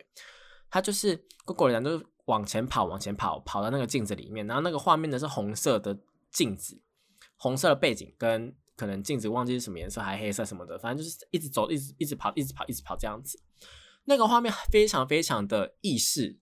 它就是过过人就是往前跑、往前跑，跑到那个镜子里面，然后那个画面呢是红色的镜子，红色的背景跟可能镜子忘记是什么颜色，还黑色什么的，反正就是一直走、一直一直跑、一直跑、一直跑这样子。那个画面非常非常的意识，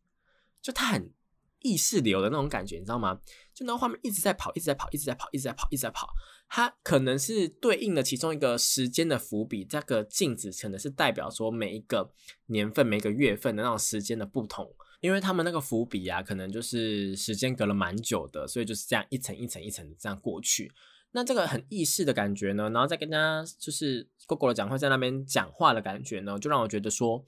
就它很。意识流的那种感觉，你知道吗？就那画面一直在跑，一直在跑，一直在跑，一直在跑，一直在跑。它可能是对应的其中一个时间的伏笔。这个镜子可能是代表说每一个年份、每个月份的那种时间的不同。因为他们那个伏笔啊，可能就是时间隔了蛮久的，所以就是这样一层一层一层的这样过去。那这个很意识的感觉呢，然后再跟大家就是 Google 的讲会在那边讲话的感觉呢，就让我觉得说，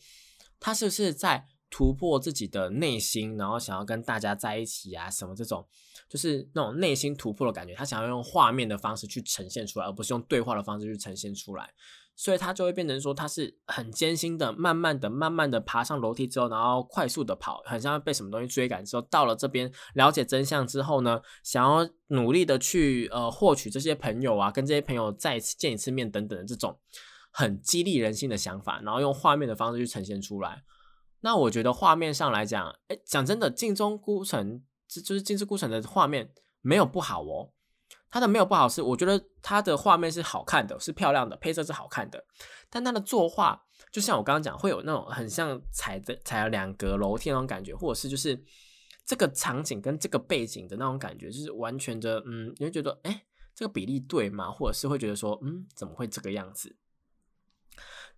他是不是在。突破自己的内心，然后想要跟大家在一起啊，什么这种，就是那种内心突破的感觉。他想要用画面的方式去呈现出来，而不是用对话的方式去呈现出来。所以他就会变成说，他是很艰辛的，慢慢的、慢慢的爬上楼梯之后，然后快速的跑，很像被什么东西追赶之后，到了这边了解真相之后呢，想要努力的去呃获取这些朋友啊，跟这些朋友再次见一次面等等的这种。很激励人心的想法，然后用画面的方式去呈现出来。那我觉得画面上来讲，哎，讲真的，镜中孤城这就是镜之孤城的画面没有不好哦。它的没有不好是，我觉得它的画面是好看的，是漂亮的，配色是好看的。但它的作画，就像我刚刚讲，会有那种很像踩着踩了两格楼梯那种感觉，或者是就是这个场景跟这个背景的那种感觉，就是完全的，嗯，你会觉得，哎，这个比例对吗？或者是会觉得说，嗯，怎么会这个样子？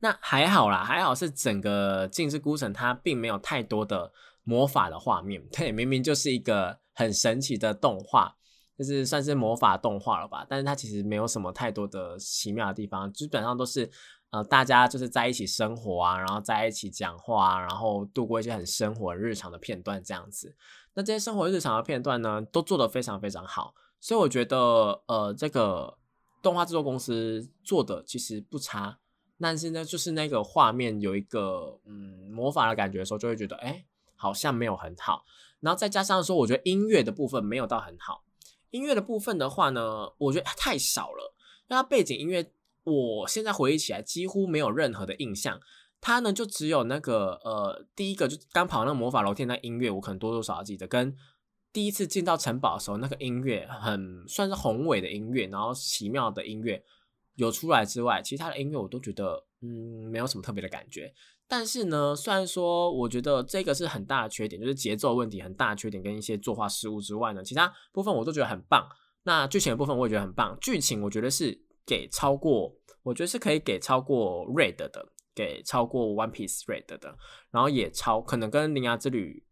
那还好啦，还好是整个《镜之孤城》它并没有太多的魔法的画面，它也，明明就是一个很神奇的动画。就是算是魔法动画了吧，但是它其实没有什么太多的奇妙的地方，基本上都是呃大家就是在一起生活啊，然后在一起讲话啊，然后度过一些很生活日常的片段这样子。那这些生活日常的片段呢，都做得非常非常好，所以我觉得呃这个动画制作公司做的其实不差，但是呢就是那个画面有一个嗯魔法的感觉的时候，就会觉得哎好像没有很好，然后再加上说我觉得音乐的部分没有到很好。音乐的部分的话呢，我觉得太少了。那背景音乐，我现在回忆起来几乎没有任何的印象。它呢，就只有那个呃，第一个就刚跑那个魔法楼梯那音乐，我可能多多少少记得。跟第一次进到城堡的时候，那个音乐很算是宏伟的音乐，然后奇妙的音乐有出来之外，其他的音乐我都觉得嗯，没有什么特别的感觉。但是呢，虽然说我觉得这个是很大的缺点，就是节奏问题很大的缺点跟一些作画失误之外呢，其他部分我都觉得很棒。那剧情的部分我也觉得很棒，剧情我觉得是给超过，我觉得是可以给超过 Red 的，给超过 One Piece Red 的，然后也超可能跟《铃芽之旅》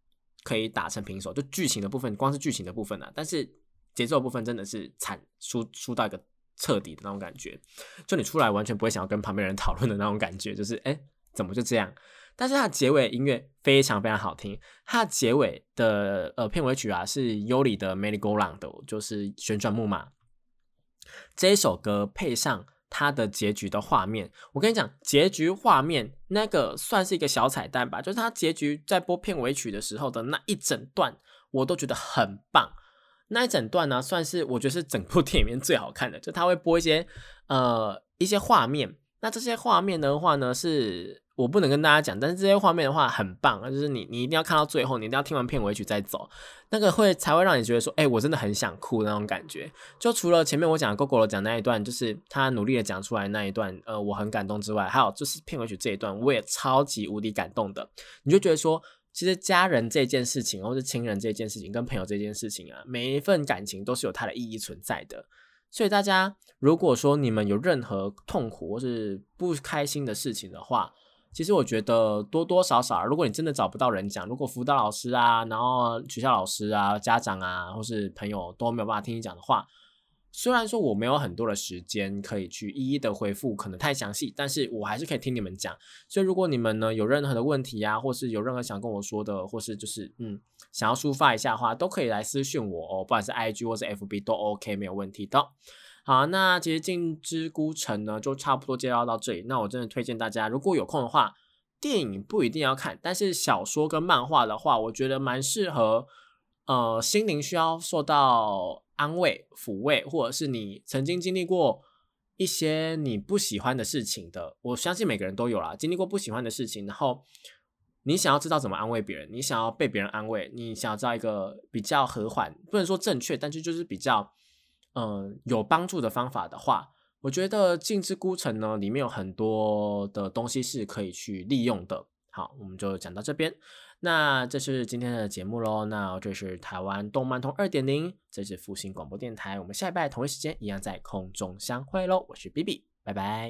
可以打成平手。就剧情的部分，光是剧情的部分呢，但是节奏部分真的是惨输输到一个彻底的那种感觉，就你出来完全不会想要跟旁边人讨论的那种感觉，就是哎。怎么就这样？但是它的结尾音乐非常非常好听。它的结尾的呃片尾曲啊是尤里的《Merry Go Round》，就是旋转木马。这一首歌配上它的结局的画面，我跟你讲，结局画面那个算是一个小彩蛋吧。就是它结局在播片尾曲的时候的那一整段，我都觉得很棒。那一整段呢，算是我觉得是整部电影里面最好看的。就它会播一些呃一些画面。那这些画面的话呢，是我不能跟大家讲，但是这些画面的话很棒啊，就是你你一定要看到最后，你一定要听完片尾曲再走，那个会才会让你觉得说，哎，我真的很想哭那种感觉。就除了前面我讲 GoGo 讲那一段，就是他努力的讲出来那一段，呃，我很感动之外，还有就是片尾曲这一段，我也超级无敌感动的。你就觉得说，其实家人这件事情，或是亲人这件事情，跟朋友这件事情啊，每一份感情都是有它的意义存在的。所以大家，如果说你们有任何痛苦或是不开心的事情的话，其实我觉得多多少少，如果你真的找不到人讲，如果辅导老师啊，然后学校老师啊、家长啊，或是朋友都没有办法听你讲的话。虽然说我没有很多的时间可以去一一的回复，可能太详细，但是我还是可以听你们讲。所以如果你们呢有任何的问题呀，或是有任何想跟我说的，或是就是嗯想要抒发一下的话，都可以来私讯我哦，不管是 IG 或是 FB 都 OK，没有问题的。好，那其实《镜之孤城》呢就差不多介绍到这里。那我真的推荐大家，如果有空的话，电影不一定要看，但是小说跟漫画的话，我觉得蛮适合。呃，心灵需要受到。安慰、抚慰，或者是你曾经经历过一些你不喜欢的事情的，我相信每个人都有啦，经历过不喜欢的事情，然后你想要知道怎么安慰别人，你想要被别人安慰，你想要知道一个比较和缓，不能说正确，但是就是比较嗯有帮助的方法的话，我觉得《镜之孤城》呢里面有很多的东西是可以去利用的。好，我们就讲到这边。那这是今天的节目喽。那这是台湾动漫通二点零，这是复兴广播电台。我们下一拜同一时间一样在空中相会喽。我是 B B，拜拜。